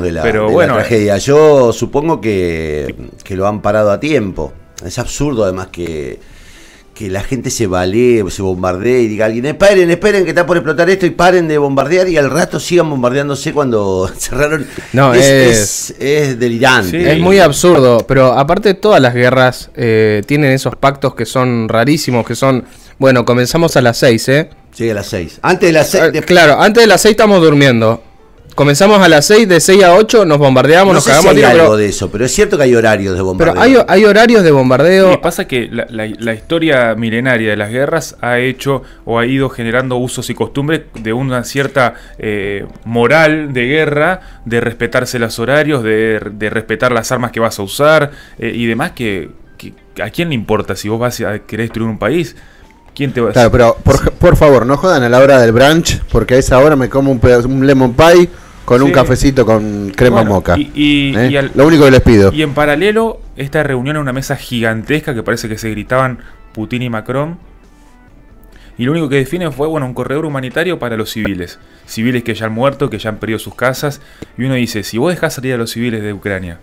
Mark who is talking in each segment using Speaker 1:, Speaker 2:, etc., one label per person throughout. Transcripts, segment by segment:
Speaker 1: de la,
Speaker 2: Pero
Speaker 1: de la
Speaker 2: bueno,
Speaker 1: tragedia. Yo supongo que, que lo han parado a tiempo. Es absurdo además que, que la gente se balee, se bombardee y diga a alguien, esperen, esperen que está por explotar esto y paren de bombardear y al rato sigan bombardeándose cuando cerraron.
Speaker 3: No,
Speaker 1: es,
Speaker 3: es-
Speaker 1: es- es delirante.
Speaker 2: Sí.
Speaker 3: Es muy absurdo, pero aparte todas las guerras eh, tienen esos pactos que son rarísimos, que son, bueno, comenzamos a las 6, ¿eh?
Speaker 1: Sí, a las 6. Antes de las 6.
Speaker 3: Eh, claro, antes de las 6 estamos durmiendo. Comenzamos a las 6, de 6 a 8 nos bombardeamos,
Speaker 1: no
Speaker 3: nos
Speaker 1: sé si
Speaker 3: cagamos a
Speaker 1: hay
Speaker 3: tiro,
Speaker 1: algo
Speaker 3: pero,
Speaker 1: de eso, pero es cierto que hay horarios de bombardeo.
Speaker 3: pero hay, hay horarios de
Speaker 2: Lo
Speaker 3: bombardeo.
Speaker 2: que pasa es que la, la- la historia milenaria de las guerras ha hecho o ha ido generando usos y costumbres de una cierta eh, moral de guerra, de respetarse los horarios, de, de respetar las armas que vas a usar eh, y demás que, que- ¿A quién le importa si vos vas a querer destruir un país? ¿Quién te va a
Speaker 4: Claro, pero por, por favor, no jodan a la hora del brunch, porque a esa hora me como un, pedazo- un lemon pie con un cafecito con crema
Speaker 2: Bueno,
Speaker 4: moca.
Speaker 2: y- y-
Speaker 4: ¿Eh?
Speaker 2: y al-
Speaker 4: Lo único que les pido.
Speaker 2: Y en paralelo, esta reunión en una mesa gigantesca que parece que se gritaban Putin y Macron. Y lo único que definen fue, bueno, un corredor humanitario para los civiles. Civiles que ya han muerto, que ya han perdido sus casas. Y uno dice, si vos dejás salir a los civiles de Ucrania,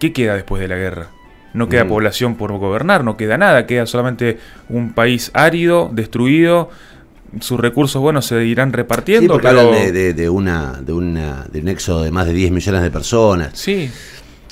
Speaker 2: ¿qué queda después de la guerra? No queda
Speaker 1: Mm.
Speaker 2: población por gobernar, no queda nada, queda solamente un país árido, destruido. Sus recursos, bueno, se irán
Speaker 1: Sí,
Speaker 2: repartiendo.
Speaker 1: porque
Speaker 2: pero-
Speaker 1: hablan de, de- de una, de, una, de un éxodo de más de 10 millones de personas.
Speaker 2: Sí.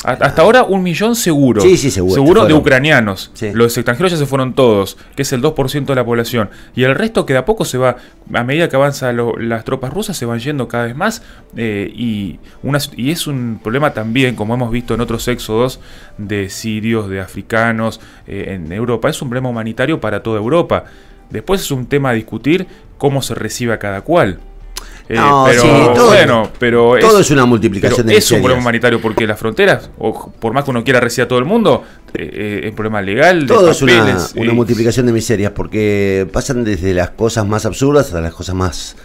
Speaker 2: Hasta ahora un millón seguro.
Speaker 1: Sí, sí, seguro.
Speaker 2: Seguro de ucranianos.
Speaker 1: Sí.
Speaker 2: Los extranjeros ya se fueron todos, que es el 2% de la población. Y el resto que de a poco se va, a medida que avanzan las tropas rusas, se van yendo cada vez más. eh, y, una, y es un problema también, como hemos visto en otros éxodos, de sirios, de africanos eh, en Europa. Es un problema humanitario para toda Europa. Después es un tema a discutir cómo se recibe a cada cual. Eh,
Speaker 1: No,
Speaker 2: pero
Speaker 1: sí, todo-
Speaker 2: bueno, pero
Speaker 1: Todo es una multiplicación de
Speaker 2: es un problema humanitario porque las fronteras, o por más que uno quiera recibir a todo el mundo, eh, eh, es un problema legal, de
Speaker 1: Todo es una,
Speaker 2: papeles,
Speaker 1: una multiplicación de miserias, porque pasan desde las cosas más absurdas hasta las cosas más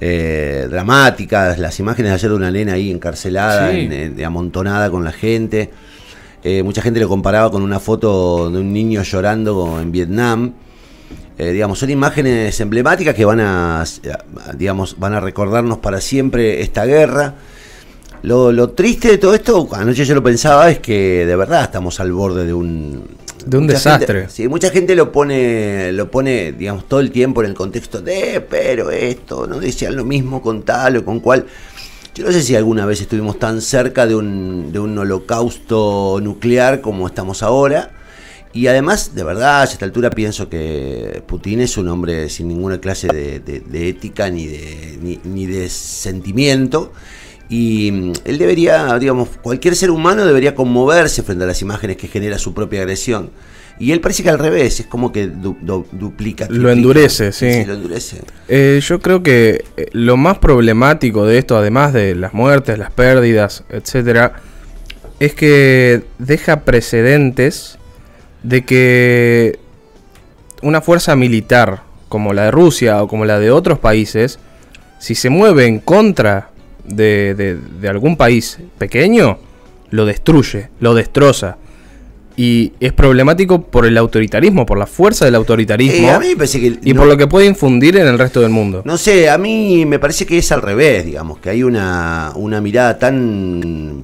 Speaker 1: eh, dramáticas. Las imágenes de ayer de una nena ahí encarcelada,
Speaker 2: Sí.
Speaker 1: en- en- amontonada con la gente. Eh, mucha gente lo comparaba con una foto de un niño llorando en Vietnam. Eh, digamos, son imágenes emblemáticas que van a, digamos, van a recordarnos para siempre esta guerra. Lo, lo triste de todo esto, anoche yo lo pensaba, es que de verdad estamos al borde de un...
Speaker 3: De un desastre.
Speaker 1: gente- sí, mucha gente lo pone, lo pone, digamos, todo el tiempo en el contexto de, pero esto, no decían lo mismo con tal o con cual. Yo no sé si alguna vez estuvimos tan cerca de un, de un holocausto nuclear como estamos ahora. Y además, de verdad, a esta altura pienso que Putin es un hombre sin ninguna clase de, de- de ética ni de, ni, ni de sentimiento. Y mm, él debería, digamos, cualquier ser humano debería conmoverse frente a las imágenes que genera su propia agresión. Y él parece que al revés, es como que du- du- duplica.
Speaker 3: Lo
Speaker 1: triplica.
Speaker 3: endurece, sí.
Speaker 1: lo endurece.
Speaker 3: Eh, yo creo que eh, lo más problemático de esto, además de las muertes, las pérdidas, etcétera, es que deja precedentes de que una fuerza militar como la de Rusia o como la de otros países, si se mueve en contra de, de- de algún país pequeño, lo destruye, lo destroza. Y es problemático por el autoritarismo, por la fuerza del autoritarismo
Speaker 1: Eh, a mí me parece que
Speaker 3: y
Speaker 1: no-
Speaker 3: por lo que puede infundir en el resto del mundo.
Speaker 1: No sé, a mí me parece que es al revés, digamos, que hay una, una mirada tan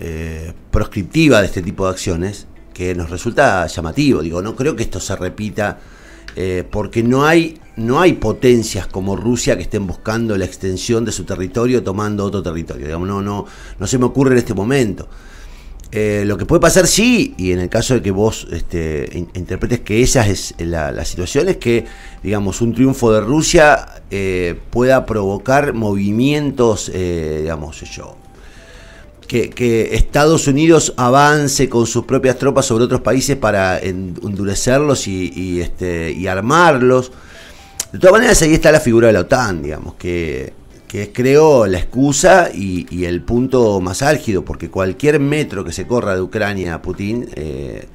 Speaker 1: eh, proscriptiva de este tipo de acciones que nos resulta llamativo. Digo, no creo que esto se repita eh, porque no hay, no hay potencias como Rusia que estén buscando la extensión de su territorio tomando otro territorio. Digamos, no, no, no se me ocurre en este momento. Eh, lo que puede pasar sí, y en el caso de que vos este, in- interpretes que esa es la, la situación, es que, digamos, un triunfo de Rusia eh, pueda provocar movimientos, eh, digamos, yo, que, Estados Unidos avance con sus propias tropas sobre otros países para en- endurecerlos y, este, y armarlos. De todas maneras, ahí está la figura de la OTAN, digamos, que, que es, creo, la excusa y, y el punto más álgido, porque cualquier metro que se corra de Ucrania a Putin, eh,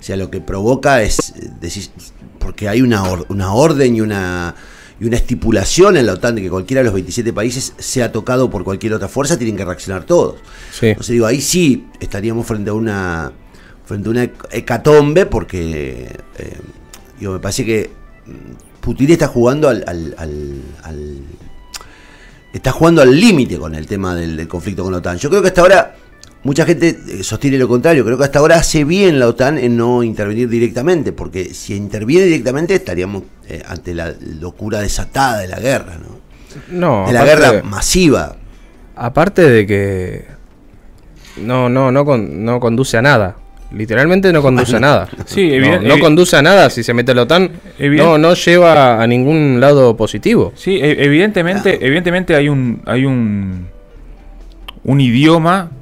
Speaker 1: o sea, lo que provoca es, eh, decís, porque hay una, una orden y una, y una estipulación en la OTAN de que cualquiera de los 27 países sea tocado por cualquier otra fuerza, tienen que reaccionar todos.
Speaker 3: Sí.
Speaker 1: Entonces digo, ahí sí estaríamos frente a una frente a una hecatombe porque eh, digo, me parece que mm, Putin está jugando al, al- al- al- está jugando al límite con el tema del, del conflicto con la OTAN. Yo creo que hasta ahora Mucha gente eh, sostiene lo contrario. Creo que hasta ahora hace bien la OTAN en no intervenir directamente, porque si interviene directamente estaríamos eh, ante la locura desatada de la guerra, ¿no?
Speaker 3: No,
Speaker 1: De la guerra masiva.
Speaker 3: Aparte de que no, no, no, con- no conduce a nada. Literalmente no conduce a nada.
Speaker 2: Sí,
Speaker 3: no, no conduce a nada si se mete la OTAN. No, no lleva a ningún lado positivo.
Speaker 2: Sí, e- evidentemente, evidentemente hay un, hay un, un idioma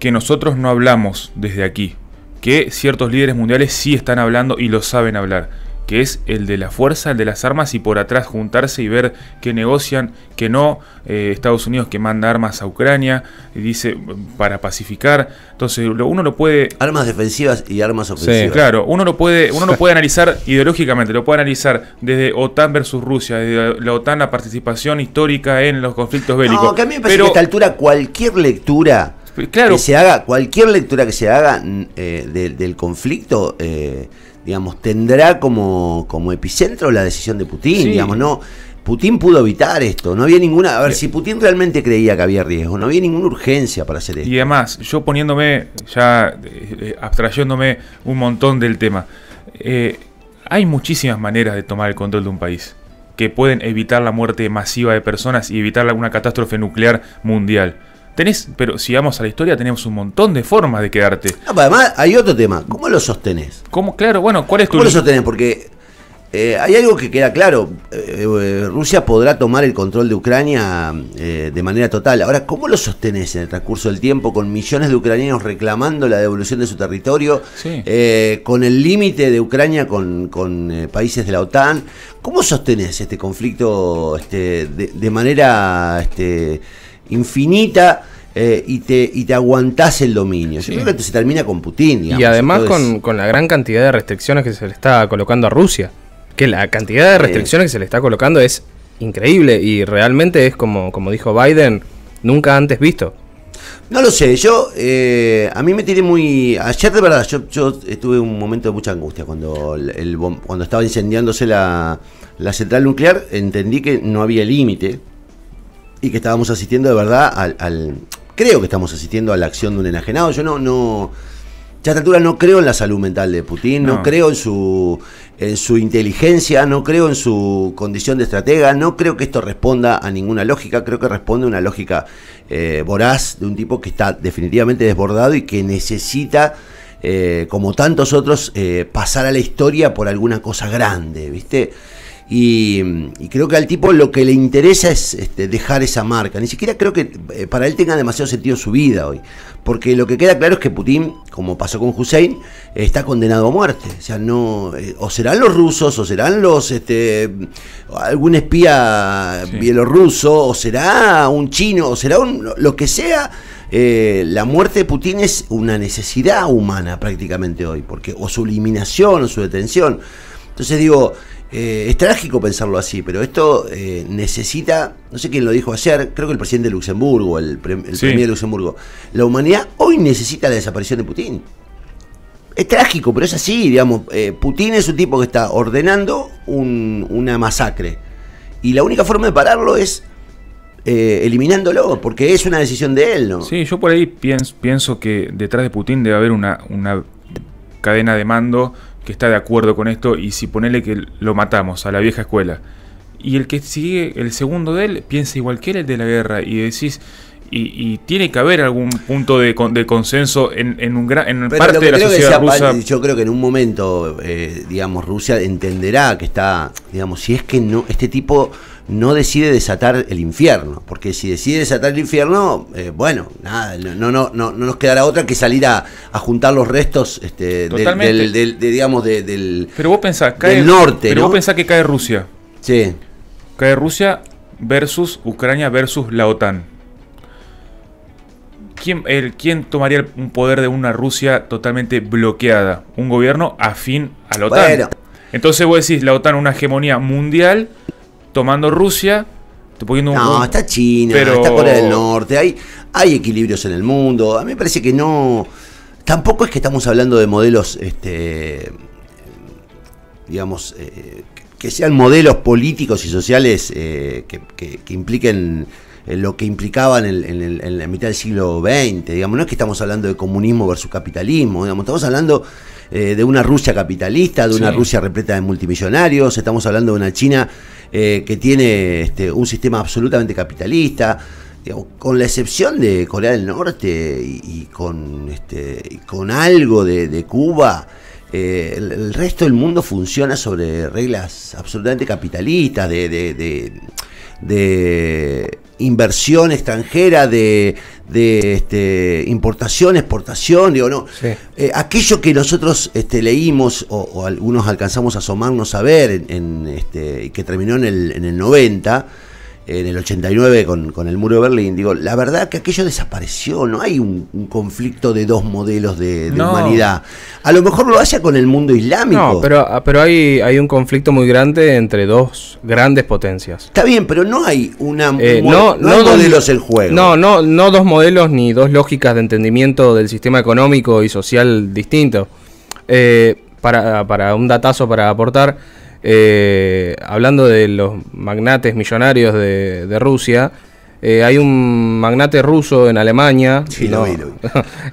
Speaker 2: que nosotros no hablamos desde aquí, que ciertos líderes mundiales sí están hablando y lo saben hablar, que es el de la fuerza, el de las armas y por atrás juntarse y ver que negocian, que no, eh, Estados Unidos que manda armas a Ucrania, y dice para pacificar, entonces uno lo puede
Speaker 1: Armas defensivas y armas ofensivas.
Speaker 2: Claro, uno lo puede, uno lo puede analizar ideológicamente, lo puede analizar desde OTAN versus Rusia, desde la OTAN la participación histórica en los conflictos bélicos.
Speaker 1: No, que a mí me parece
Speaker 2: Pero,
Speaker 1: que a esta altura cualquier lectura
Speaker 2: claro,
Speaker 1: que se haga, cualquier lectura que se haga eh, de- del conflicto, eh, digamos, tendrá como, como epicentro la decisión de Putin,
Speaker 2: Sí.
Speaker 1: digamos, no. Putin pudo evitar esto, no había ninguna, a ver, si Putin realmente creía que había riesgo, no había ninguna urgencia para hacer esto.
Speaker 2: y además, yo poniéndome, ya eh, eh, abstrayéndome un montón del tema, hay muchísimas maneras de tomar el control de un país que pueden evitar la muerte masiva de personas y evitar alguna catástrofe nuclear mundial. Tenés, pero si vamos a la historia, tenemos un montón de formas de quedarte.
Speaker 1: No, pero además hay otro tema, ¿cómo lo sostenés?
Speaker 2: ¿Cómo? Claro, bueno, ¿cuál es tu
Speaker 1: ¿Cómo lo sostenés? Porque eh, hay algo que queda claro. eh, eh, Rusia podrá tomar el control de Ucrania eh, de manera total. Ahora, ¿cómo lo sostenés en el transcurso del tiempo con millones de ucranianos reclamando la devolución de su territorio?
Speaker 2: Sí.
Speaker 1: con el límite de Ucrania con, con, países de la OTAN. ¿Cómo sostenés este conflicto este, de, de manera este, infinita? Eh, y, te, y te aguantás el dominio.
Speaker 2: Sí.
Speaker 1: Yo creo que se termina con Putin. digamos.
Speaker 3: y además con, con la gran cantidad de restricciones que se le está colocando a Rusia. Que la cantidad de restricciones que se le está colocando es increíble y realmente es como, como dijo Biden, nunca antes visto.
Speaker 1: No lo sé, yo, eh, a mí me tiré muy... Ayer de verdad, yo, yo estuve un momento de mucha angustia cuando, el, cuando estaba incendiándose la, la central nuclear, entendí que no había límite y que estábamos asistiendo de verdad al, al- Creo que estamos asistiendo a la acción de un enajenado, yo no... no ya a esta altura no creo en la salud mental de Putin, no,
Speaker 2: No.
Speaker 1: creo en su, en su inteligencia, no creo en su condición de estratega, no creo que esto responda a ninguna lógica, creo que responde a una lógica eh, voraz de un tipo que está definitivamente desbordado y que necesita, eh, como tantos otros, eh, pasar a la historia por alguna cosa grande, ¿viste? Y, y creo que al tipo lo que le interesa es este, dejar esa marca. Ni siquiera creo que eh, para él tenga demasiado sentido su vida hoy. Porque lo que queda claro es que Putin, como pasó con Hussein, está condenado a muerte. O sea, no. eh, o serán los rusos, o serán los. Este, algún espía
Speaker 2: Sí.
Speaker 1: bielorruso, o será un chino, o será un, lo que sea. eh, la muerte de Putin es una necesidad humana prácticamente hoy. Porque, o su eliminación, o su detención. Entonces digo, eh, es trágico pensarlo así, pero esto eh, necesita, no sé quién lo dijo ayer, creo que el presidente de Luxemburgo, el, pre- el
Speaker 2: Sí.
Speaker 1: premier de Luxemburgo, la humanidad hoy necesita la desaparición de Putin. Es trágico, pero es así, digamos, eh, Putin es un tipo que está ordenando un- una masacre. Y la única forma de pararlo es eh, eliminándolo, porque es una decisión de él, ¿no?
Speaker 2: Sí, yo por ahí pienso, pienso que detrás de Putin debe haber una, una cadena de mando que está de acuerdo con esto y si ponele que lo matamos a la vieja escuela y el que sigue, el segundo de él, piensa igual que él el de la guerra y decís, y, y tiene que haber algún punto de, con- de consenso en, en, un gran, en parte de la sociedad rusa.
Speaker 1: Yo creo que en un momento, eh, digamos, Rusia entenderá que está, digamos, si es que no, este tipo no decide desatar el infierno, porque si decide desatar el infierno, eh, bueno, nada, no, no, no, no, no nos quedará otra que salir a, a juntar los restos, este, del,
Speaker 2: Totalmente.
Speaker 1: del- del- de, digamos, de- del,
Speaker 2: Pero vos pensás, cae,
Speaker 1: del norte,
Speaker 2: pero
Speaker 1: ¿no?
Speaker 2: vos pensás que cae Rusia.
Speaker 1: sí,
Speaker 2: Cae Rusia versus Ucrania versus la OTAN. ¿Quién, el, quién tomaría un poder de una Rusia totalmente bloqueada? Un gobierno afín a la OTAN.
Speaker 1: Bueno.
Speaker 2: Entonces vos decís, la OTAN una hegemonía mundial, tomando Rusia, te poniendo un...
Speaker 1: No, está China,
Speaker 2: pero-
Speaker 1: está Corea del Norte, hay, hay equilibrios en el mundo. A mí me parece que no. Tampoco es que estamos hablando de modelos, este, digamos, eh, que sean modelos políticos y sociales eh, que, que- que impliquen eh, lo que implicaba en, en en la mitad del siglo XX. Digamos, no es que estamos hablando de comunismo versus capitalismo, digamos, estamos hablando eh, de una Rusia capitalista, de una
Speaker 2: Sí.
Speaker 1: Rusia repleta de multimillonarios, estamos hablando de una China eh, que tiene este, un sistema absolutamente capitalista. digamos, con la excepción de Corea del Norte y, con, este, con algo de, Cuba, eh, el, resto del mundo funciona sobre reglas absolutamente capitalistas, de inversión extranjera, de, de, este, importación, exportación, digo, no.
Speaker 3: Sí.
Speaker 1: Eh, aquello que nosotros este, leímos o, o algunos alcanzamos a asomarnos a ver en, en, este, y que terminó en el, en el 90, en el 89 con, con el muro de Berlín, digo, la verdad que aquello desapareció, no hay un, un conflicto de dos modelos de, de
Speaker 2: No.
Speaker 1: humanidad. A lo mejor lo haya con el mundo islámico.
Speaker 3: No, pero, ah, pero hay, hay un conflicto muy grande entre dos grandes potencias.
Speaker 1: Está bien, pero no hay una
Speaker 3: Eh, no,
Speaker 1: no hay
Speaker 3: dos-
Speaker 1: modelos en juego.
Speaker 3: No, no, no dos modelos ni dos lógicas de entendimiento del sistema económico y social distintos. Eh, para, para un datazo para aportar, eh, hablando de los magnates millonarios de, de Rusia, eh, hay un magnate ruso en Alemania.
Speaker 1: Sí, lo vi, lo vi.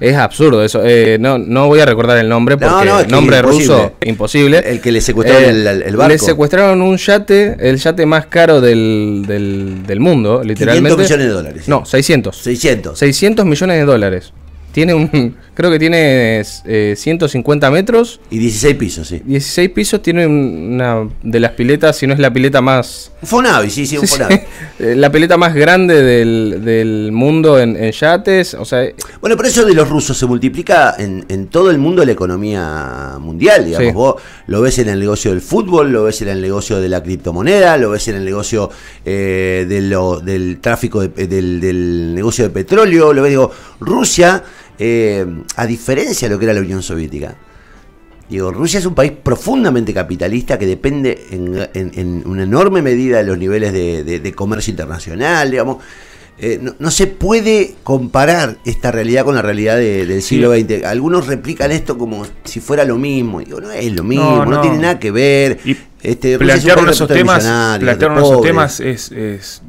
Speaker 3: es absurdo eso. eh, no, no voy a recordar el nombre
Speaker 1: No,
Speaker 3: porque
Speaker 1: no, que
Speaker 3: nombre
Speaker 1: imposible.
Speaker 3: ruso imposible.
Speaker 1: El que le secuestraron el- el- el barco.
Speaker 3: Le secuestraron un yate, el yate más caro del, del, del mundo, literalmente.
Speaker 1: 500 millones de dólares.
Speaker 3: No, 600.
Speaker 1: 600.
Speaker 3: 600 millones de dólares. Tiene un, creo que tiene eh, 150 metros,
Speaker 1: Y 16 pisos, sí.
Speaker 3: 16 pisos, tiene un- una de las piletas, si no es la pileta más...
Speaker 1: Fonavi, sí, sí, un
Speaker 3: Sí.
Speaker 1: Fonavi.
Speaker 3: Eh, la pileta más grande del, del mundo en, en yates, o sea,
Speaker 1: Bueno, pero eso de los rusos se multiplica en, en todo el mundo la economía mundial, digamos.
Speaker 3: Sí.
Speaker 1: Vos lo ves en el negocio del fútbol, lo ves en el negocio de la criptomoneda, lo ves en el negocio eh, de lo- del tráfico, de- del, del negocio de petróleo, lo ves, digo, Rusia, eh, a diferencia de lo que era la Unión Soviética, Digo, Rusia es un país profundamente capitalista que depende en, en- en una enorme medida de los niveles de, de- de comercio internacional, digamos. Eh, no, no se puede comparar esta realidad con la realidad de- del siglo XX. Algunos replican esto como si fuera lo mismo. Digo, no es lo mismo, no,
Speaker 2: no.
Speaker 1: tiene nada que ver.
Speaker 2: Y
Speaker 1: Este, Rusia es
Speaker 2: esos temas, plantearon esos temas es, es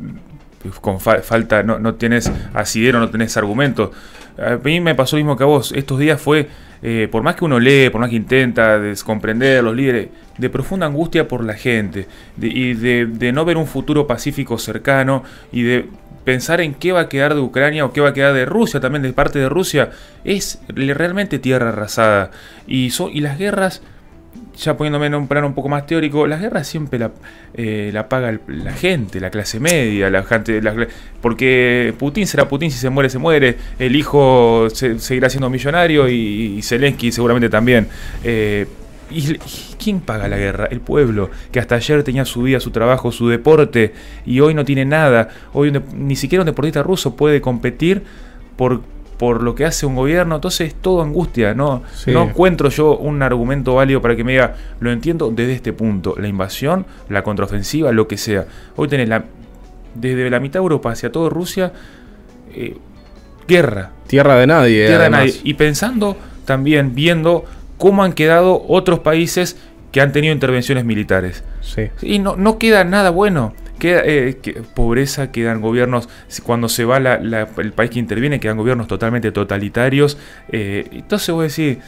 Speaker 2: con fa- falta, no, no tienes asidero, no tenés argumento. A mí me pasó lo mismo que a vos. Estos días fue, eh, por más que uno lee, por más que intenta descomprender los líderes, de profunda angustia por la gente de- y de, no ver un futuro pacífico cercano y de pensar en qué va a quedar de Ucrania o qué va a quedar de Rusia, también de parte de Rusia, es realmente tierra arrasada. Y, so- y las guerras ya poniéndome en un plano un poco más teórico, las guerras siempre la, eh, paga la gente, la clase media, la gente, porque Putin será Putin, si se muere, se muere, el hijo se- seguirá siendo millonario y, Zelensky seguramente también. Eh, ¿Y, quién paga la guerra? El pueblo, que hasta ayer tenía su vida, su trabajo, su deporte, y hoy no tiene nada. Hoy ni siquiera un deportista ruso puede competir por, por lo que hace un gobierno. Entonces es todo angustia, ¿no?
Speaker 3: Sí.
Speaker 2: No encuentro yo un argumento válido para que me diga, lo entiendo desde este punto, la invasión, la contraofensiva, lo que sea. Hoy tenés la, desde la mitad de Europa hacia toda Rusia, eh, guerra,
Speaker 3: tierra de nadie.
Speaker 2: tierra de nadie. Y pensando también, viendo cómo han quedado otros países que han tenido intervenciones militares.
Speaker 3: Sí.
Speaker 2: Y no, no queda nada bueno. Queda eh, que- pobreza, quedan gobiernos, cuando se va la- la- el país que interviene, quedan gobiernos totalmente totalitarios. eh, entonces voy a decir,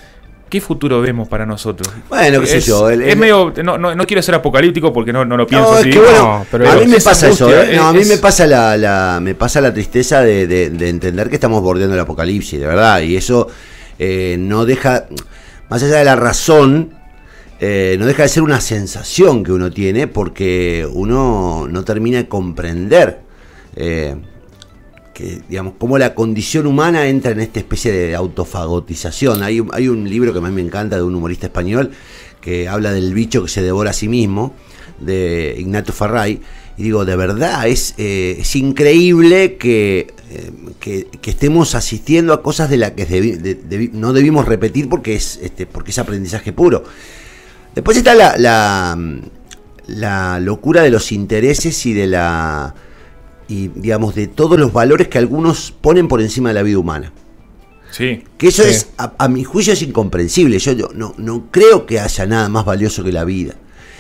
Speaker 2: ¿qué futuro vemos para nosotros?
Speaker 1: Bueno, qué sé
Speaker 2: Es-
Speaker 1: yo, el-
Speaker 2: es medio, no, no, no quiero ser apocalíptico porque no, no lo pienso
Speaker 1: No, es
Speaker 2: así.
Speaker 1: que bueno,
Speaker 3: No, pero
Speaker 1: a mí me
Speaker 2: es
Speaker 1: pasa eso, ¿eh? No, a mí
Speaker 2: es-
Speaker 1: me pasa la, la- me pasa la tristeza de, de- de entender que estamos bordeando el apocalipsis, de verdad, y eso eh, no deja, más allá de la razón, eh, no deja de ser una sensación que uno tiene porque uno no termina de comprender eh, que, digamos, cómo la condición humana entra en esta especie de autofagotización. Hay, hay un libro que mí me encanta de un humorista español que habla del bicho que se devora a sí mismo, de Ignacio Farray. Y digo, de verdad, es, eh, es increíble que, que, estemos asistiendo a cosas de las que no debimos repetir porque es, este, porque es aprendizaje puro. Después está la, la, la locura de los intereses y de la y digamos de todos los valores que algunos ponen por encima de la vida humana.
Speaker 2: Sí.
Speaker 1: Que eso
Speaker 3: Sí.
Speaker 1: es, a, a mi juicio, es incomprensible. Yo, no, no creo que haya nada más valioso que la vida.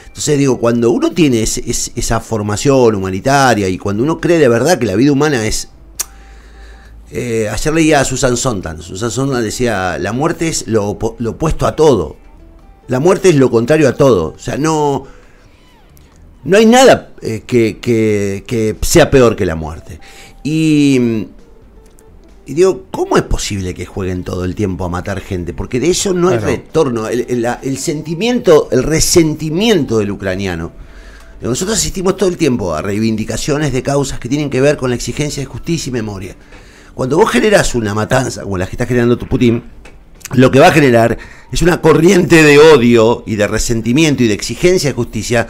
Speaker 1: Entonces digo, cuando uno tiene es- esa formación humanitaria y cuando uno cree de verdad que la vida humana es... eh, ayer leía a Susan Sontag. Susan Sontag decía, la muerte es lo, lo opuesto a todo. La muerte es lo contrario a todo. O sea, no... No hay nada eh, que, que- que sea peor que la muerte. Y, y digo, ¿cómo es posible que jueguen todo el tiempo a matar gente? Porque de eso no hay retorno. El, el- la- el sentimiento, el resentimiento del ucraniano. Nosotros asistimos todo el tiempo a reivindicaciones de causas que tienen que ver con la exigencia de justicia y memoria. Cuando vos generás una matanza como la que está generando tu Putin, lo que va a generar es una corriente de odio y de resentimiento y de exigencia de justicia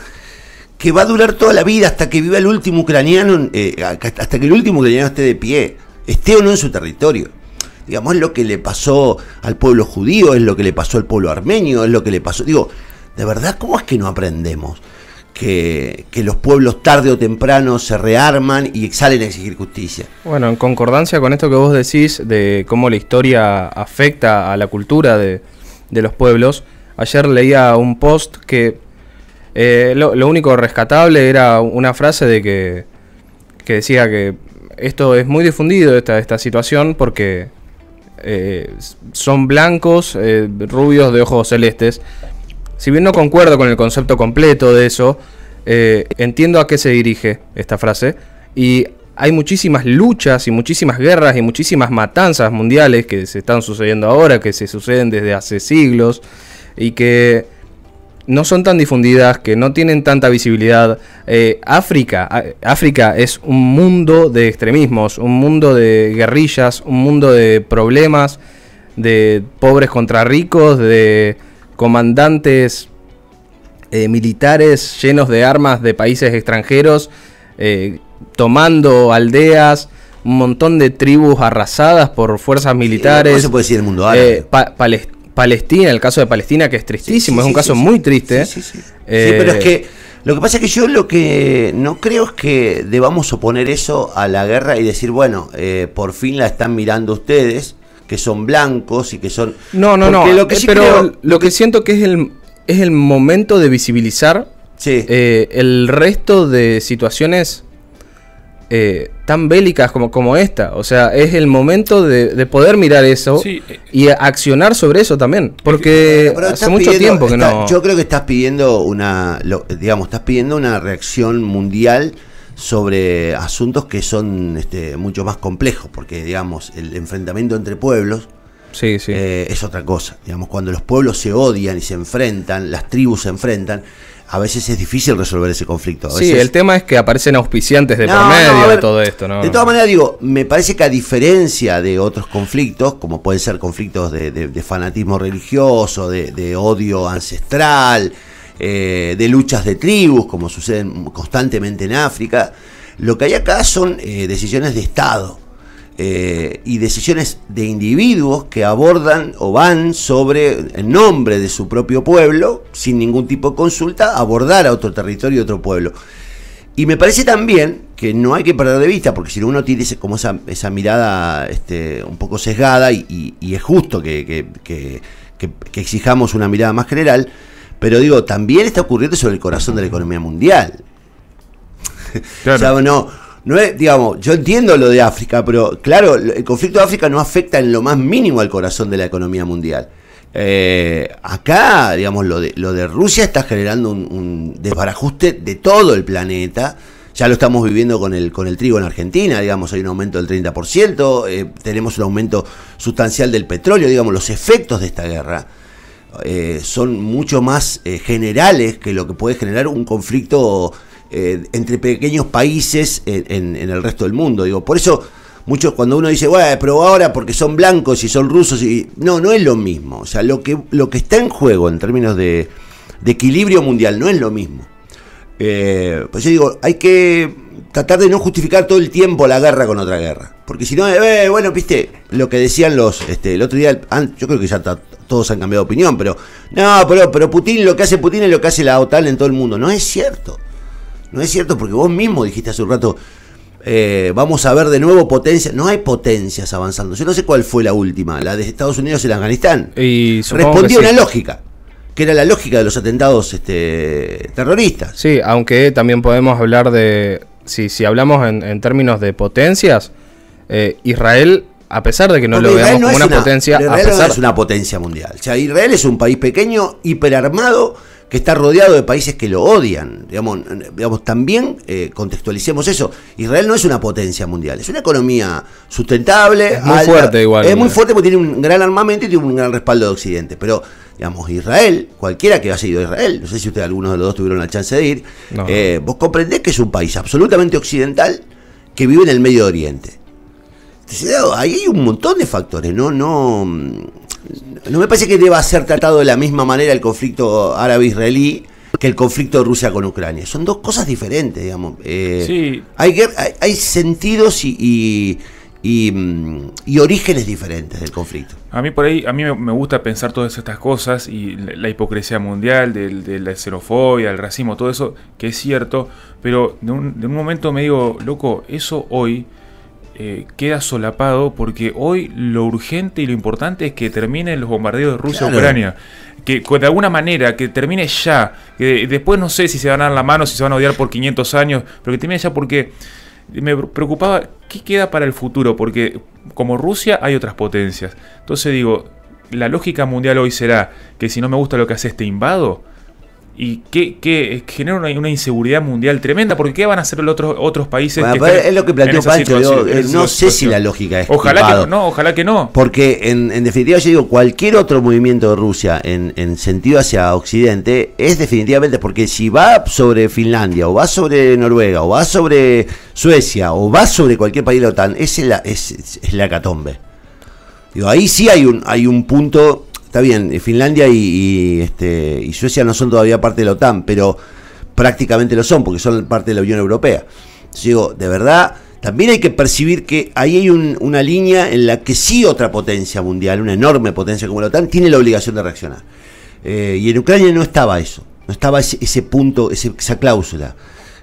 Speaker 1: que va a durar toda la vida hasta que viva el último ucraniano, eh, hasta que el último ucraniano esté de pie, esté o no en su territorio. Digamos, es lo que le pasó al pueblo judío, es lo que le pasó al pueblo armenio, es lo que le pasó. Digo, de verdad, ¿cómo es que no aprendemos? Que, los pueblos tarde o temprano se rearman y salen a exigir justicia.
Speaker 3: Bueno, en concordancia con esto que vos decís de cómo la historia afecta a la cultura de, los pueblos, ayer leía un post que eh, lo, lo único rescatable era una frase de que, que decía que esto es muy difundido, esta, esta situación, porque eh, son blancos, eh, rubios de ojos celestes. Si bien no concuerdo con el concepto completo de eso, eh, entiendo a qué se dirige esta frase. Y hay muchísimas luchas y muchísimas guerras y muchísimas matanzas mundiales que se están sucediendo ahora, que se suceden desde hace siglos y que no son tan difundidas, que no tienen tanta visibilidad. Eh, África, África es un mundo de extremismos, un mundo de guerrillas, un mundo de problemas, de pobres contra ricos, de comandantes eh, militares llenos de armas de países extranjeros, eh, tomando aldeas, un montón de tribus arrasadas por fuerzas militares.
Speaker 1: No se puede decir el mundo árabe.
Speaker 3: Eh, Pa- Pales- Palestina, el caso de Palestina, que es tristísimo,
Speaker 1: Sí,
Speaker 3: es un
Speaker 1: sí,
Speaker 3: caso muy triste.
Speaker 1: Sí, sí, sí.
Speaker 3: Eh,
Speaker 1: pero es que lo que pasa es que yo lo que no creo es que debamos oponer eso a la guerra y decir, bueno, eh, por fin la están mirando ustedes, que son blancos y que son...
Speaker 3: No, no,
Speaker 1: Porque
Speaker 3: no.
Speaker 1: Lo que
Speaker 3: eh,
Speaker 1: sí
Speaker 3: pero
Speaker 1: creo-
Speaker 3: lo que siento que es el, es el momento de visibilizar
Speaker 1: Sí.
Speaker 3: eh, el resto de situaciones eh, tan bélicas como, como esta. O sea, es el momento de, de poder mirar eso
Speaker 2: Sí, eh,
Speaker 3: y accionar sobre eso también. Porque
Speaker 1: Pero
Speaker 3: hace mucho
Speaker 1: pidiendo-
Speaker 3: tiempo que
Speaker 1: está-
Speaker 3: no.
Speaker 1: Yo creo que estás pidiendo una, lo- digamos, estás pidiendo una reacción mundial sobre asuntos que son este, mucho más complejos, porque digamos el enfrentamiento entre pueblos
Speaker 3: Sí, sí.
Speaker 1: eh, es otra cosa. Digamos, cuando los pueblos se odian y se enfrentan, las tribus se enfrentan, a veces es difícil resolver ese conflicto. A
Speaker 3: sí, el tema es que aparecen auspiciantes de
Speaker 1: No,
Speaker 3: por
Speaker 1: no,
Speaker 3: medio de todo esto, ¿no?
Speaker 1: De todas maneras, digo, me parece que a diferencia de otros conflictos, como pueden ser conflictos de, de- de fanatismo religioso, de, de odio ancestral, eh, de luchas de tribus, como suceden constantemente en África, lo que hay acá son eh, decisiones de Estado. eh, y decisiones de individuos que abordan o van sobre, en nombre de su propio pueblo, sin ningún tipo de consulta, abordar a otro territorio y otro pueblo. Y me parece también que no hay que perder de vista, porque si no uno tiene como esa, esa mirada este, un poco sesgada, y, es justo que- que- que- que exijamos una mirada más general, pero digo, también está ocurriendo sobre el corazón de la economía mundial.
Speaker 2: claro.
Speaker 1: O sea, no, no es, digamos, yo entiendo lo de África, pero claro, el conflicto de África no afecta en lo más mínimo al corazón de la economía mundial. Eh, acá, digamos, lo de, lo de Rusia está generando un, un desbarajuste de todo el planeta. Ya lo estamos viviendo con el, con el trigo en Argentina, digamos, hay un aumento del 30%, eh, tenemos un aumento sustancial del petróleo, digamos, los efectos de esta guerra eh, son mucho más eh, generales que lo que puede generar un conflicto eh, entre pequeños países en, el resto del mundo. Digo, por eso muchos cuando uno dice, bueno, pero ahora porque son blancos y son rusos y no, no es lo mismo. O sea, lo que lo que está en juego en términos de, equilibrio mundial no es lo mismo. Pues yo digo, hay que tratar de no justificar todo el tiempo la guerra con otra guerra. Porque si no, bueno, viste, lo que decían los, este, el otro día, yo creo que ya ta- todos han cambiado de opinión, pero, no, pero, pero Putin, lo que hace Putin es lo que hace la OTAN en todo el mundo. No es cierto. No es cierto porque vos mismo dijiste hace un rato, eh, vamos a ver de nuevo potencias. No hay potencias avanzando. Yo no sé cuál fue la última, la de Estados Unidos en Afganistán.
Speaker 3: Y
Speaker 1: Respondía una
Speaker 3: sí.
Speaker 1: lógica. que era la lógica de los atentados este, terroristas.
Speaker 3: Sí, aunque también podemos hablar de, si, si hablamos en, en términos de potencias, eh, Israel, a pesar de que no
Speaker 1: Porque
Speaker 3: lo
Speaker 1: Israel
Speaker 3: veamos
Speaker 1: no
Speaker 3: como una, potencia, a
Speaker 1: Israel no
Speaker 3: pesar,
Speaker 1: es una potencia mundial. O sea, Israel es un país pequeño, hiperarmado, que está rodeado de países que lo odian. Digamos, digamos también eh, contextualicemos eso. Israel no es una potencia mundial, es una economía sustentable.
Speaker 3: Es muy fuerte igual.
Speaker 1: Es muy fuerte porque tiene un gran armamento y tiene un gran respaldo de Occidente. Pero, digamos, Israel, cualquiera que haya ido a Israel, no sé si ustedes algunos de los dos tuvieron la chance de ir,
Speaker 3: No.
Speaker 1: eh, vos comprendés que es un país absolutamente occidental que vive en el Medio Oriente. Ahí hay un montón de factores, ¿no? No, no me parece que deba ser tratado de la misma manera el conflicto árabe-israelí que el conflicto de Rusia con Ucrania. Son dos cosas diferentes, digamos. Eh,
Speaker 2: Sí.
Speaker 1: hay, hay, hay sentidos y, y, y, mm, y orígenes diferentes del conflicto.
Speaker 2: A mí por ahí, a mí me, gusta pensar todas estas cosas y la, hipocresía mundial, del- de, la xenofobia, el racismo, todo eso, que es cierto, pero de un, de un momento me digo, loco, eso hoy eh, queda solapado porque hoy lo urgente y lo importante es que terminen los bombardeos de Rusia a. Ucrania. Que de alguna manera, que termine ya. Que después no sé si se van a dar la mano, si se van a odiar por 500 años, pero que termine ya porque me preocupaba qué queda para el futuro, porque como Rusia hay otras potencias. Entonces digo, la lógica mundial hoy será que si no me gusta lo que haces te invado. Y que, que genera una, una inseguridad mundial tremenda, porque ¿qué van a hacer los otros, otros países?
Speaker 1: Bueno,
Speaker 2: que
Speaker 1: es lo que planteó Pancho, digo, eh, no sé si la lógica es
Speaker 2: Ojalá que
Speaker 1: equipado.
Speaker 2: no, no, ojalá que no.
Speaker 1: Porque en, en definitiva yo digo, cualquier otro movimiento de Rusia en, en sentido hacia Occidente es definitivamente porque si va sobre Finlandia o va sobre Noruega o va sobre Suecia o va sobre cualquier país de la OTAN, es la, es- es la catombe. Digo, ahí sí hay un, hay un punto, está bien, Finlandia y, este, y Suecia no son todavía parte de la OTAN, pero prácticamente lo son porque son parte de la Unión Europea. Entonces, digo, de verdad, también hay que percibir que ahí hay un- una línea en la que sí otra potencia mundial, una enorme potencia como la OTAN, tiene la obligación de reaccionar. Eh, y en Ucrania no estaba eso, no estaba ese, ese punto, ese- esa cláusula.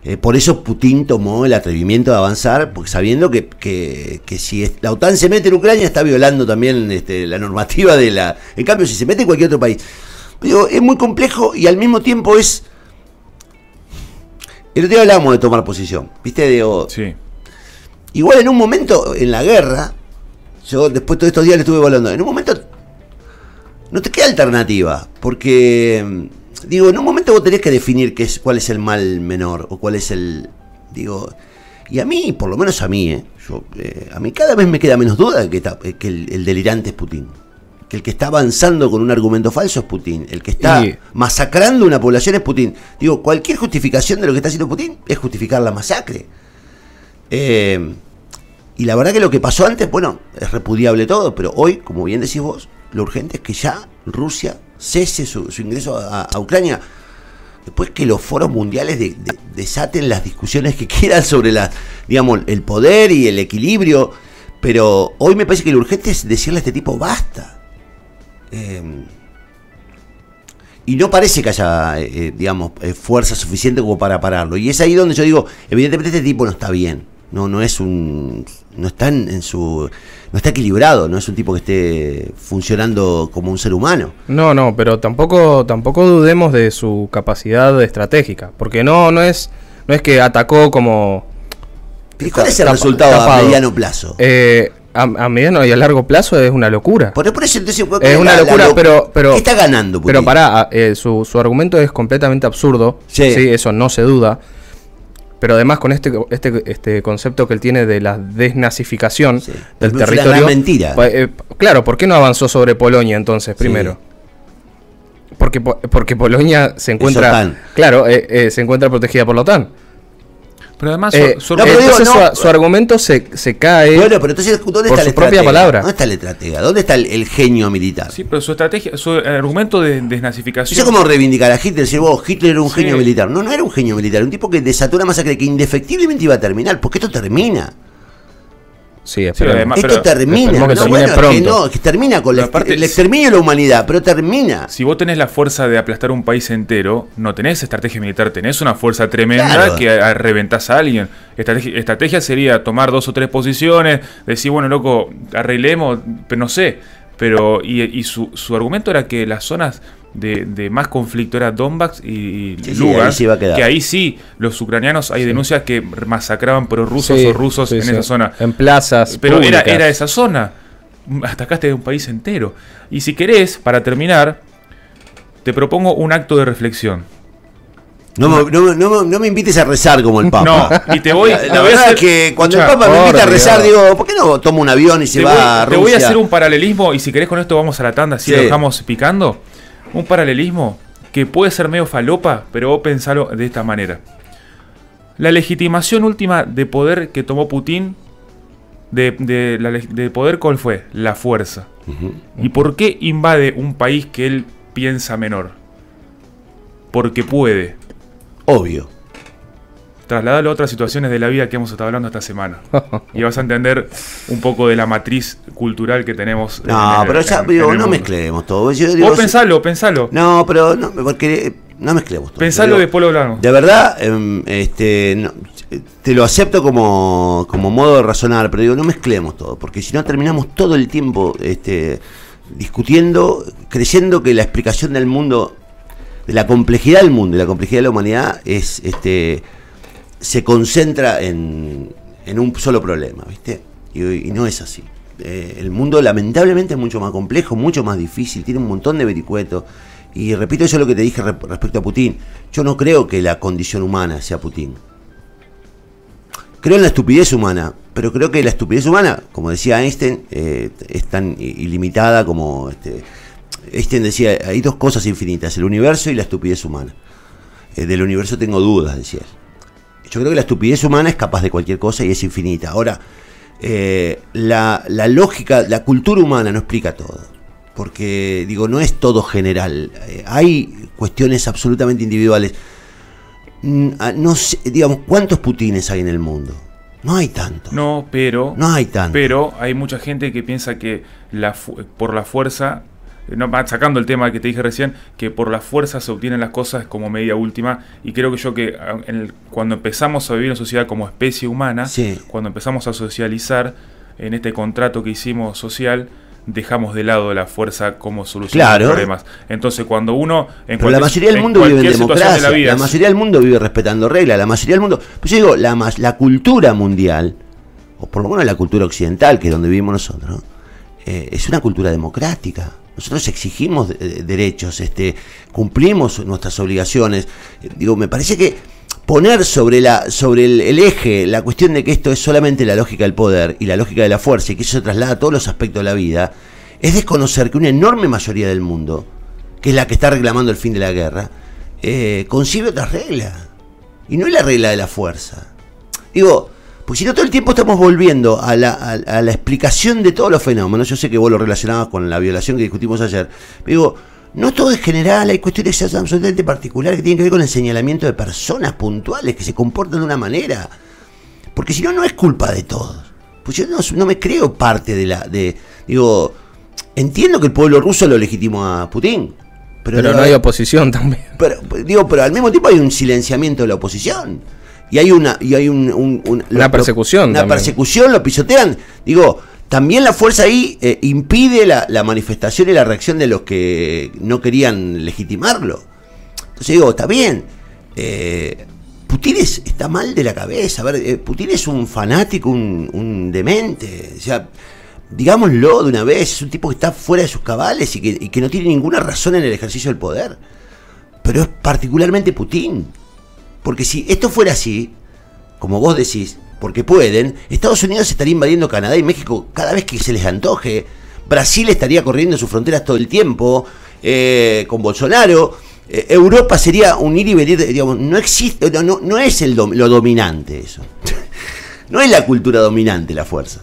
Speaker 1: Eh, por eso Putin tomó el atrevimiento de avanzar, porque sabiendo que, que- que si es- la OTAN se mete en Ucrania está violando también este, la normativa de la... En cambio, si se mete en cualquier otro país, digo, es muy complejo y al mismo tiempo es... El otro día hablábamos de tomar posición, ¿viste? Digo,
Speaker 2: Sí.
Speaker 1: Igual en un momento, en la guerra, yo después de todos estos días le estuve evaluando, en un momento no te queda alternativa, porque, digo, en un momento vos tenés que definir qué es, cuál es el mal menor, o cuál es el, digo, y a mí, por lo menos a mí, eh, yo, eh, a mí cada vez me queda menos duda de que, eh, que el, el delirante es Putin. Que el que está avanzando con un argumento falso es Putin. El que está
Speaker 3: Y-
Speaker 1: masacrando una población es Putin. Digo, cualquier justificación de lo que está haciendo Putin es justificar la masacre. Eh, y la verdad que lo que pasó antes, bueno, es repudiable todo, pero hoy, como bien decís vos, lo urgente es que ya Rusia cese su, ingreso a, Ucrania. Después que los foros mundiales de- de- desaten las discusiones que quieran sobre la, digamos, el poder y el equilibrio. Pero hoy me parece que lo urgente es decirle a este tipo basta. Eh, y no parece que haya, eh, eh, digamos, eh, fuerza suficiente como para pararlo. Y es ahí donde yo digo, evidentemente este tipo no está bien. No, no es un. No está en, en su. No está equilibrado, no es un tipo que esté funcionando como un ser humano.
Speaker 3: No, no, pero tampoco, tampoco dudemos de su capacidad estratégica, porque no, no es, no es que atacó como
Speaker 1: ¿Y cuál es el
Speaker 3: tapa-
Speaker 1: resultado a mediano plazo?
Speaker 3: eh, a, a mediano y a largo plazo es una locura.
Speaker 1: por, por eso entonces. ¿cuál
Speaker 3: Es una
Speaker 1: la- la
Speaker 3: locura,
Speaker 1: lo-
Speaker 3: pero, pero
Speaker 1: ¿Qué está ganando?
Speaker 3: Pero pará, eh, su, su argumento es completamente absurdo.
Speaker 1: Sí.
Speaker 3: eso no se duda. Pero además con este, este, este concepto que él tiene de la desnazificación
Speaker 1: Sí.
Speaker 3: del
Speaker 1: una
Speaker 3: territorio.
Speaker 1: mentira.
Speaker 3: eh, claro, ¿por qué no avanzó sobre Polonia entonces primero? Porque, po- porque Polonia se encuentra. Claro, eh, eh, se encuentra protegida por la OTAN.
Speaker 2: Pero además,
Speaker 3: Eh,
Speaker 2: su- su-
Speaker 1: no, pero digo, no.
Speaker 3: su, su argumento se, se cae.
Speaker 1: Bueno, pero entonces, ¿dónde
Speaker 3: por
Speaker 1: está
Speaker 3: su
Speaker 1: la
Speaker 3: propia palabra.
Speaker 1: ¿Dónde está el estratega? ¿Dónde está el, el genio militar?
Speaker 2: sí, pero su estrategia, su argumento de
Speaker 1: No
Speaker 2: desnazificación.
Speaker 1: sé cómo reivindicar a Hitler, decir, vos, Hitler era un
Speaker 2: Sí.
Speaker 1: genio militar. No, no era un genio militar, un tipo que desató una masacre que indefectiblemente iba a terminar, porque esto termina.
Speaker 3: Sí, esperemos.
Speaker 1: esto
Speaker 2: pero
Speaker 1: termina.
Speaker 3: esperemos que
Speaker 1: No,
Speaker 3: termine
Speaker 1: bueno, es que
Speaker 3: pronto.
Speaker 1: no, es que termina con la el exterminio de la humanidad, pero termina.
Speaker 2: Si vos tenés la fuerza de aplastar un país entero, no tenés estrategia militar, tenés una fuerza tremenda
Speaker 1: Claro.
Speaker 2: que a- a- reventás a alguien. Estrategia, estrategia sería tomar dos o tres posiciones, decir, bueno, loco, arreglemos, pero no sé. Pero, y, y su, su argumento era que las zonas de, de más conflicto era Donbass y,
Speaker 1: Sí, sí,
Speaker 2: Lugansk,
Speaker 1: ahí quedar.
Speaker 2: que ahí sí los ucranianos hay denuncias que masacraban prorrusos
Speaker 3: Sí,
Speaker 2: o rusos
Speaker 3: sí,
Speaker 2: en
Speaker 3: sí.
Speaker 2: esa zona.
Speaker 3: En plazas.
Speaker 2: Pero era,
Speaker 3: públicas.
Speaker 2: era esa zona. Atacaste de un país entero. Y si querés, para terminar, te propongo un acto de reflexión.
Speaker 1: No, me- no, no no me invites a rezar como el Papa.
Speaker 2: No, y te voy,
Speaker 1: La, la verdad
Speaker 2: hacer.
Speaker 1: es que cuando el Papa me invita a rezar,
Speaker 3: Dios.
Speaker 1: digo, ¿por qué no tomo un avión y se
Speaker 2: te
Speaker 1: va
Speaker 2: voy,
Speaker 1: a
Speaker 2: te voy a
Speaker 1: Rusia?
Speaker 2: hacer un paralelismo y si querés con esto vamos a la tanda, si
Speaker 1: Sí.
Speaker 2: lo dejamos picando. Un paralelismo que puede ser medio falopa, pero vos pensalo de esta manera. La legitimación última de poder que tomó Putin, de, de la leg- de poder, ¿cuál fue? La fuerza. ¿Y por qué invade un país que él piensa menor? Porque puede.
Speaker 1: Obvio.
Speaker 2: Trasladalo a otras situaciones de la vida que hemos estado hablando esta semana. Y vas a entender un poco de la matriz cultural que tenemos.
Speaker 1: No,
Speaker 2: en el-
Speaker 1: pero ya
Speaker 2: en-
Speaker 1: digo,
Speaker 2: en
Speaker 1: no mezclemos todo. Yo digo,
Speaker 2: Vos pensalo, pensalo.
Speaker 1: No, pero no, porque no mezclemos todo.
Speaker 2: Pensalo y después lo hablamos.
Speaker 1: De verdad, em, este, no, te lo acepto como, como modo de razonar, pero digo, no mezclemos todo, porque si no terminamos todo el tiempo este, discutiendo, creyendo que la explicación del mundo, de la complejidad del mundo y la complejidad de la humanidad es, este, se concentra en, en un solo problema, ¿viste? Y, no es así. Eh, el mundo lamentablemente es mucho más complejo, mucho más difícil, tiene un montón de vericuetos. Y repito eso es lo que te dije re- respecto a Putin. Yo no creo que la condición humana sea Putin. Creo en la estupidez humana, pero creo que la estupidez humana, como decía Einstein, eh, es tan ilimitada como... Este, Einstein decía, hay dos cosas infinitas, el universo y la estupidez humana. Eh, del universo tengo dudas, decía él. Yo creo que la estupidez humana es capaz de cualquier cosa y es infinita. Ahora, eh, la, la lógica, la cultura humana no explica todo. Porque, digo, no es todo general. Eh, hay cuestiones absolutamente individuales. Mm, ah, No sé, digamos, ¿cuántos Putines hay en el mundo? No hay tantos.
Speaker 2: No, pero.
Speaker 1: No hay tantos.
Speaker 2: Pero hay mucha gente que piensa que la por la fuerza. No, sacando el tema que te dije recién, que por la fuerza se obtienen las cosas como medida última. Y creo que yo que ah, en el- cuando empezamos a vivir en sociedad como especie humana,
Speaker 1: Sí.
Speaker 2: cuando empezamos a socializar en este contrato que hicimos social, dejamos de lado la fuerza como solución
Speaker 1: Claro.
Speaker 2: de problemas. Entonces, cuando uno. En
Speaker 1: Pero la mayoría del mundo vive en
Speaker 2: situación de
Speaker 1: democracia. La,
Speaker 2: vida,
Speaker 1: mayoría del mundo vive respetando reglas. La mayoría del mundo. Pues yo digo, la, mas- la cultura mundial, o por lo menos la cultura occidental, que es donde vivimos nosotros, eh, es una cultura democrática. Nosotros exigimos de- derechos, este, cumplimos nuestras obligaciones. Eh, Digo, me parece que poner sobre la sobre el, el eje la cuestión de que esto es solamente la lógica del poder y la lógica de la fuerza y que eso se traslada a todos los aspectos de la vida, es desconocer que una enorme mayoría del mundo, que es la que está reclamando el fin de la guerra, eh, concibe otras reglas. Y no es la regla de la fuerza. Digo, pues si no todo el tiempo estamos volviendo a la, a- a la explicación de todos los fenómenos, yo sé que vos lo relacionabas con la violación que discutimos ayer, pero digo, no todo es general, hay cuestiones absolutamente particulares que tienen que ver con el señalamiento de personas puntuales que se comportan de una manera. Porque si no, no es culpa de todos. Pues yo no, no me creo parte de la... de Digo, entiendo que el pueblo ruso lo legitimó a Putin. Pero,
Speaker 3: Pero
Speaker 1: la-
Speaker 3: no hay oposición también.
Speaker 1: pero, digo, pero al mismo tiempo hay un silenciamiento de la oposición. Y hay una, y hay un, un- un-
Speaker 3: Una
Speaker 1: lo-
Speaker 3: persecución
Speaker 1: Una
Speaker 3: también.
Speaker 1: persecución, lo pisotean. Digo, también la fuerza ahí eh, impide la, la manifestación y la reacción de los que no querían legitimarlo. Entonces digo, está bien. eh, Putin es- está mal de la cabeza. A ver, eh, Putin es un fanático, un, un demente. O sea, digámoslo de una vez, es un tipo que está fuera de sus cabales y que, y que no tiene ninguna razón en el ejercicio del poder. Pero es particularmente Putin. Porque si esto fuera así, como vos decís, porque pueden, Estados Unidos estaría invadiendo Canadá y México cada vez que se les antoje. Brasil estaría corriendo sus fronteras todo el tiempo, eh, con Bolsonaro. Eh, Europa sería un ir y venir, digamos, no existe, no, no, es el dom- lo dominante eso. no es la cultura dominante la fuerza.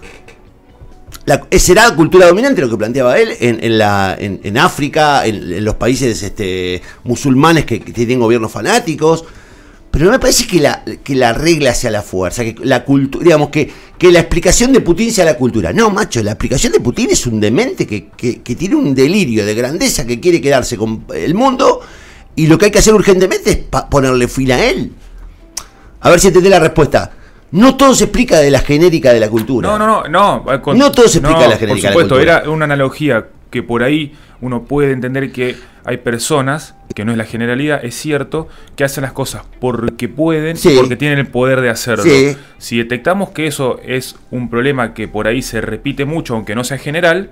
Speaker 1: La- eh, será cultura dominante lo que planteaba él en, en la, en, en África, en, los países este, musulmanes que tienen gobiernos fanáticos. Pero no me parece que la, que la regla sea la fuerza, que la cultura, digamos, que, que la explicación de Putin sea la cultura. No, macho, la explicación de Putin es un demente que, que- que tiene un delirio de grandeza que quiere quedarse con el mundo y lo que hay que hacer urgentemente es ponerle fin a él. A ver si entendés la respuesta. No todo se explica de la genérica de la cultura.
Speaker 2: No, no, no, no. con-
Speaker 1: No todo se explica
Speaker 2: no,
Speaker 1: la genérica de
Speaker 2: Por
Speaker 1: la
Speaker 2: supuesto,
Speaker 1: cultura.
Speaker 2: era una analogía que por ahí uno puede entender que hay personas, que no es la generalidad, es cierto, que hacen las cosas porque pueden
Speaker 1: Sí.
Speaker 2: y porque tienen el poder de hacerlo.
Speaker 1: Sí.
Speaker 2: Si detectamos que eso es un problema que por ahí se repite mucho, aunque no sea general,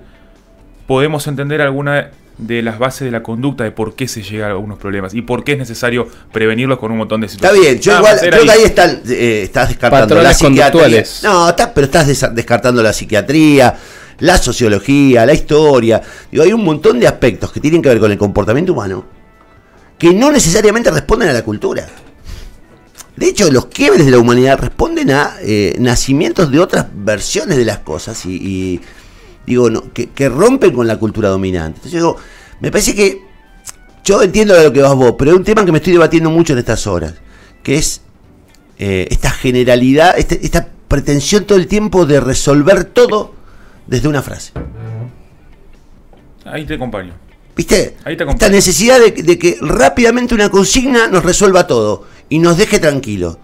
Speaker 2: podemos entender alguna de las bases de la conducta de por qué se llega a algunos problemas y por qué es necesario prevenirlos con un montón de
Speaker 1: Está
Speaker 2: situaciones.
Speaker 1: bien, yo
Speaker 2: Nada
Speaker 1: igual creo que
Speaker 2: ahí.
Speaker 1: ahí están, eh, estás descartando
Speaker 3: Patrones
Speaker 1: la psiquiatría. No, estás- pero estás descartando la psiquiatría, la sociología, la historia. Digo, hay un montón de aspectos que tienen que ver con el comportamiento humano que no necesariamente responden a la cultura. De hecho, los quiebres de la humanidad responden a eh, nacimientos de otras versiones de las cosas y, digo, no, que, rompen con la cultura dominante. Entonces digo, me parece que yo entiendo de lo que vas vos, pero hay un tema que me estoy debatiendo mucho en estas horas, que es eh, esta generalidad, este- esta pretensión todo el tiempo de resolver todo desde una frase.
Speaker 2: Ahí te acompaño.
Speaker 1: ¿Viste?
Speaker 2: Ahí te
Speaker 1: Esta
Speaker 2: acompaño.
Speaker 1: necesidad de, de que rápidamente una consigna nos resuelva todo y nos deje tranquilos.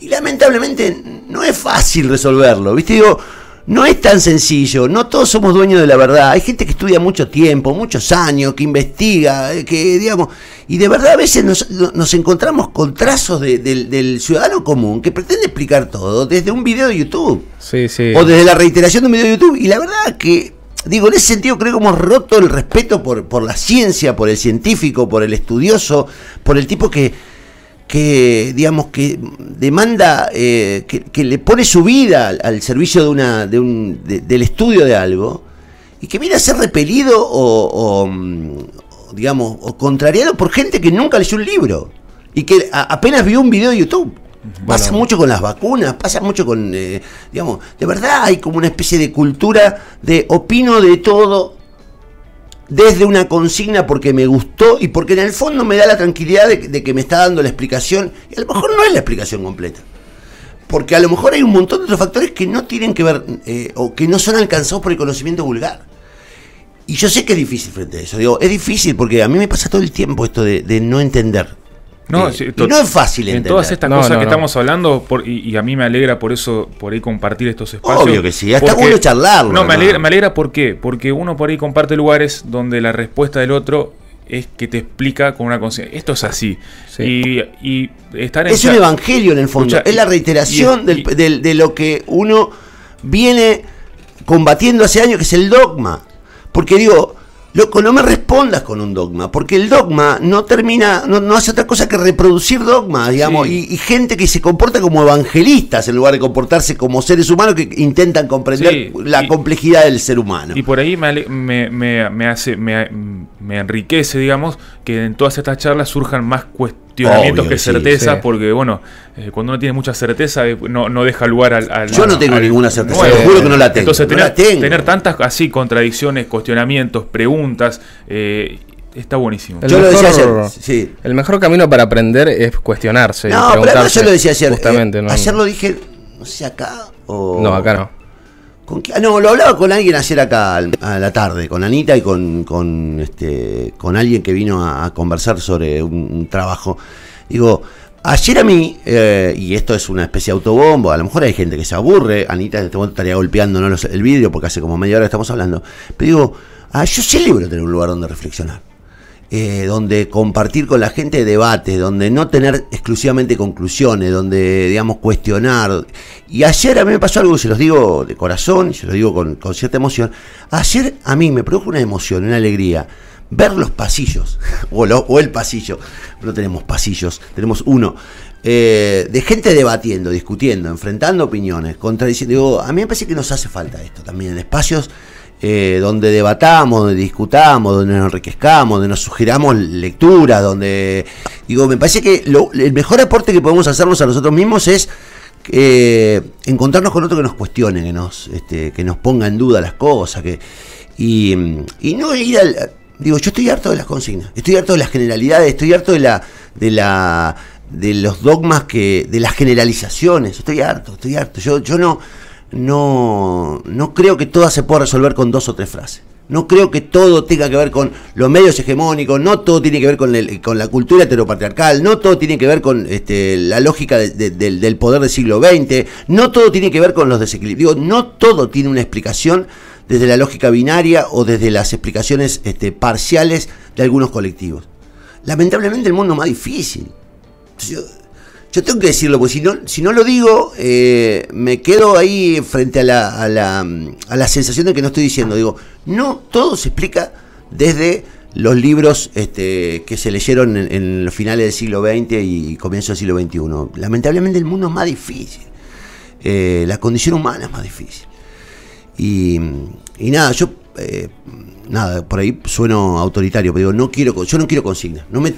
Speaker 1: Y lamentablemente no es fácil resolverlo, ¿viste? Digo, no es tan sencillo, no todos somos dueños de la verdad. Hay gente que estudia mucho tiempo, muchos años, que investiga, eh, que digamos, y de verdad a veces nos, nos encontramos con trazos de- del, del ciudadano común que pretende explicar todo desde un video de YouTube
Speaker 3: Sí, sí.
Speaker 1: o desde la reiteración de un video de YouTube. Y la verdad que, digo, en ese sentido creo que hemos roto el respeto por, por la ciencia, por el científico, por el estudioso, por el tipo que, que digamos, que demanda, eh, que, que le pone su vida al, al servicio de una, de un, de- del estudio de algo, y que viene a ser repelido o, o, mm, digamos, o contrariado por gente que nunca leyó un libro y que a- apenas vio un video de YouTube. Pasa mucho con las vacunas, pasa mucho con, eh, digamos, de verdad hay como una especie de cultura de opino de todo desde una consigna porque me gustó y porque en el fondo me da la tranquilidad de, que me está dando la explicación y a lo mejor no es la explicación completa. Porque a lo mejor hay un montón de otros factores que no tienen que ver eh, o que no son alcanzados por el conocimiento vulgar. Y yo sé que es difícil frente a eso. Digo, es difícil porque a mí me pasa todo el tiempo esto de no entender.
Speaker 2: No,
Speaker 1: Eh,
Speaker 2: sí,
Speaker 1: y no es fácil
Speaker 2: En
Speaker 1: entender.
Speaker 2: todas estas
Speaker 3: No,
Speaker 2: cosas
Speaker 3: no,
Speaker 2: que estamos hablando, por- y, y a mí me alegra por eso, por ahí compartir estos espacios.
Speaker 1: Obvio que sí, está
Speaker 2: porque-
Speaker 1: bueno charlarlo,
Speaker 2: No, me alegra, me alegra ¿por qué? Porque uno por ahí comparte lugares donde la respuesta del otro es que te explica con una conciencia. Esto es así.
Speaker 3: Sí.
Speaker 2: Y, y estar en
Speaker 1: Es un evangelio en el fondo.
Speaker 2: Escucha,
Speaker 1: es la
Speaker 2: y-
Speaker 1: reiteración
Speaker 2: y-
Speaker 1: del-
Speaker 2: y-
Speaker 1: del- de lo que uno viene combatiendo hace años, que es el dogma. Porque digo, loco, no me respondas con un dogma, porque el dogma no termina, no, no hace otra cosa que reproducir dogmas, digamos,
Speaker 2: Sí.
Speaker 1: y, y gente que se comporta como evangelistas en lugar de comportarse como seres humanos que intentan comprender
Speaker 2: Sí,
Speaker 1: la
Speaker 2: y-
Speaker 1: complejidad del ser humano.
Speaker 2: Y por ahí me, me, me- me hace, me, enriquece, digamos, que en todas estas charlas surjan más cuestionamientos
Speaker 1: Obvio
Speaker 2: que
Speaker 1: que sí,
Speaker 2: certeza,
Speaker 3: sí.
Speaker 2: porque bueno, eh, cuando uno tiene mucha certeza, eh, no, no deja lugar al. al-
Speaker 1: Yo no tengo
Speaker 2: al-
Speaker 1: ninguna certeza, te juro que no la tengo.
Speaker 2: Entonces,
Speaker 1: no
Speaker 2: tener,
Speaker 1: la tengo.
Speaker 2: tener tantas así contradicciones, cuestionamientos, preguntas, eh, está buenísimo.
Speaker 3: El
Speaker 1: Yo lo decía
Speaker 3: mejor-
Speaker 1: ayer. Sí.
Speaker 3: El mejor camino para aprender es cuestionarse. y
Speaker 1: No, pero además
Speaker 3: preguntarse,
Speaker 1: yo lo decía ayer.
Speaker 3: Justamente,
Speaker 1: eh,
Speaker 3: ¿no?
Speaker 1: Ayer lo dije, no sé, acá o.
Speaker 3: No, acá no.
Speaker 1: No, lo hablaba con alguien ayer acá a la tarde, con Anita y con, con, este, con alguien que vino a, conversar sobre un, trabajo. Digo, ayer a mí, eh, y esto es una especie de autobombo, a lo mejor hay gente que se aburre, Anita en este momento estaría golpeando ¿no? el vidrio porque hace como media hora estamos hablando, pero digo, ah, yo celebro tener un lugar donde reflexionar. Eh, donde compartir con la gente debate, donde no tener exclusivamente conclusiones, donde, digamos, cuestionar. Y ayer a mí me pasó algo, se los digo de corazón, se los digo con, con cierta emoción. Ayer a mí me produjo una emoción, una alegría, ver los pasillos, o, lo- o el pasillo, no tenemos pasillos, tenemos uno, eh, de gente debatiendo, discutiendo, enfrentando opiniones, contradiciendo. Digo, a mí me parece que nos hace falta esto también, en espacios eh, donde debatamos, donde discutamos, donde nos enriquezcamos, donde nos sugiramos lecturas, donde digo, me parece que lo- el mejor aporte que podemos hacernos a nosotros mismos es eh, encontrarnos con otro que nos cuestione, que nos, este, que nos ponga en duda las cosas, que y, no ir al digo, yo estoy harto de las consignas, estoy harto de las generalidades, estoy harto de la de la de los dogmas que de las generalizaciones, estoy harto, estoy harto. Yo yo no no, no creo que todo se pueda resolver con dos o tres frases. No creo que todo tenga que ver con los medios hegemónicos, no todo tiene que ver con, el- con la cultura heteropatriarcal, no todo tiene que ver con este, la lógica de- de- del, poder del siglo XX, no todo tiene que ver con los desequilibrios, no todo tiene una explicación desde la lógica binaria o desde las explicaciones este, parciales de algunos colectivos. Lamentablemente el mundo más difícil. Yo tengo que decirlo, porque si no, si no lo digo, eh, me quedo ahí frente a la, a, la, a la sensación de que no estoy diciendo. Digo, no, todo se explica desde los libros este, que se leyeron en, los finales del siglo XX y comienzo del siglo XXI. Lamentablemente el mundo es más difícil. Eh, la condición humana es más difícil. Y, y nada, yo eh, nada, por ahí sueno autoritario, pero digo, no quiero, yo no quiero consigna, no me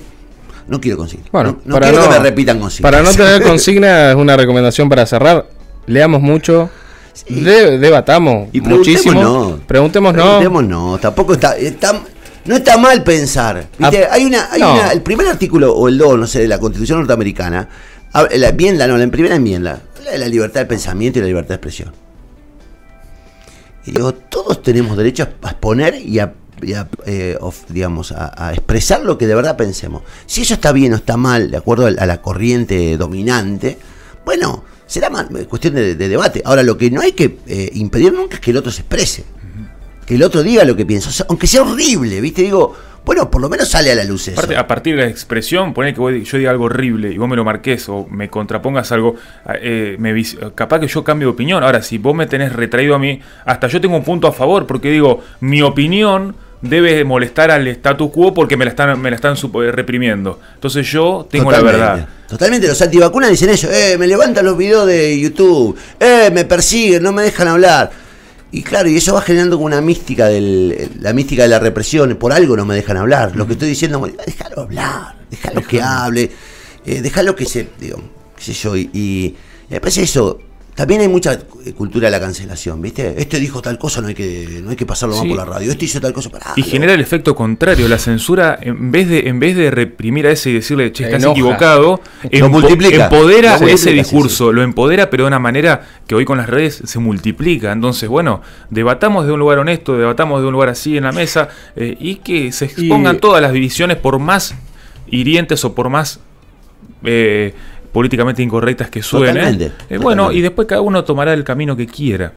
Speaker 1: no quiero consigna.
Speaker 3: Bueno,
Speaker 1: no, no
Speaker 3: para
Speaker 1: quiero
Speaker 3: no-
Speaker 1: que me repitan consignas.
Speaker 3: Para no tener consigna, es una recomendación para cerrar. Leamos mucho.
Speaker 1: Sí.
Speaker 3: de- debatamos
Speaker 1: Y
Speaker 3: muchísimo.
Speaker 1: preguntémonos.
Speaker 3: Preguntémonos.
Speaker 1: Preguntémonos, tampoco está, está- no está mal pensar. ¿viste?
Speaker 3: Ah,
Speaker 1: hay una, hay
Speaker 3: no.
Speaker 1: una- el primer artículo o el 2, no sé, de la Constitución norteamericana, habla- la enmienda, no, la primera enmienda, habla de la libertad de pensamiento y la libertad de expresión. Y digo, todos tenemos derecho a exponer y a, eh, of- digamos, a, a expresar lo que de verdad pensemos. Si eso está bien o está mal, de acuerdo a la corriente dominante, bueno, será más cuestión de, de debate. Ahora, lo que no hay que eh, impedir nunca es que el otro se exprese. Que el otro diga lo que piensa. O sea, aunque sea horrible, ¿viste? Digo, bueno, por lo menos sale a la luz eso.
Speaker 2: Aparte, a partir de la expresión, poner que yo diga algo horrible y vos me lo marques o me contrapongas algo, eh, me vis- capaz que yo cambio de opinión. Ahora, si vos me tenés retraído a mí, hasta yo tengo un punto a favor, porque digo, mi opinión debe molestar al status quo porque me la están, me la están supo- reprimiendo. Entonces yo tengo
Speaker 1: Totalmente.
Speaker 2: la verdad.
Speaker 1: Totalmente, los antivacunas dicen eso, eh, me levantan los videos de YouTube, eh, me persiguen, no me dejan hablar. Y claro, y eso va generando como una mística del, la mística de la represión, por algo no me dejan hablar. Lo que estoy diciendo, bueno, déjalo hablar, déjalo que hable, eh, déjalo que se, digo, qué sé yo, y, y, y me parece eso. También hay mucha eh, cultura de la cancelación, ¿viste? Este dijo tal cosa, no hay que, no hay que pasarlo más
Speaker 2: Sí.
Speaker 1: por la radio. Este hizo tal cosa para.
Speaker 2: Y genera el efecto contrario. La censura, en vez de, en vez de reprimir a ese y decirle, che, estás
Speaker 3: Enoja.
Speaker 2: equivocado,
Speaker 1: Lo
Speaker 2: empo-
Speaker 1: multiplica.
Speaker 2: empodera
Speaker 1: Lo multiplica,
Speaker 2: ese
Speaker 1: sí,
Speaker 2: discurso, lo empodera, pero de una manera que hoy con las redes se multiplica. Entonces, bueno, debatamos de un lugar honesto, debatamos de un lugar así en la mesa, eh, y que se expongan
Speaker 3: Y-
Speaker 2: todas las divisiones, por más hirientes o por más eh, políticamente incorrectas que suenen. Eh, bueno, y después cada uno tomará el camino que quiera.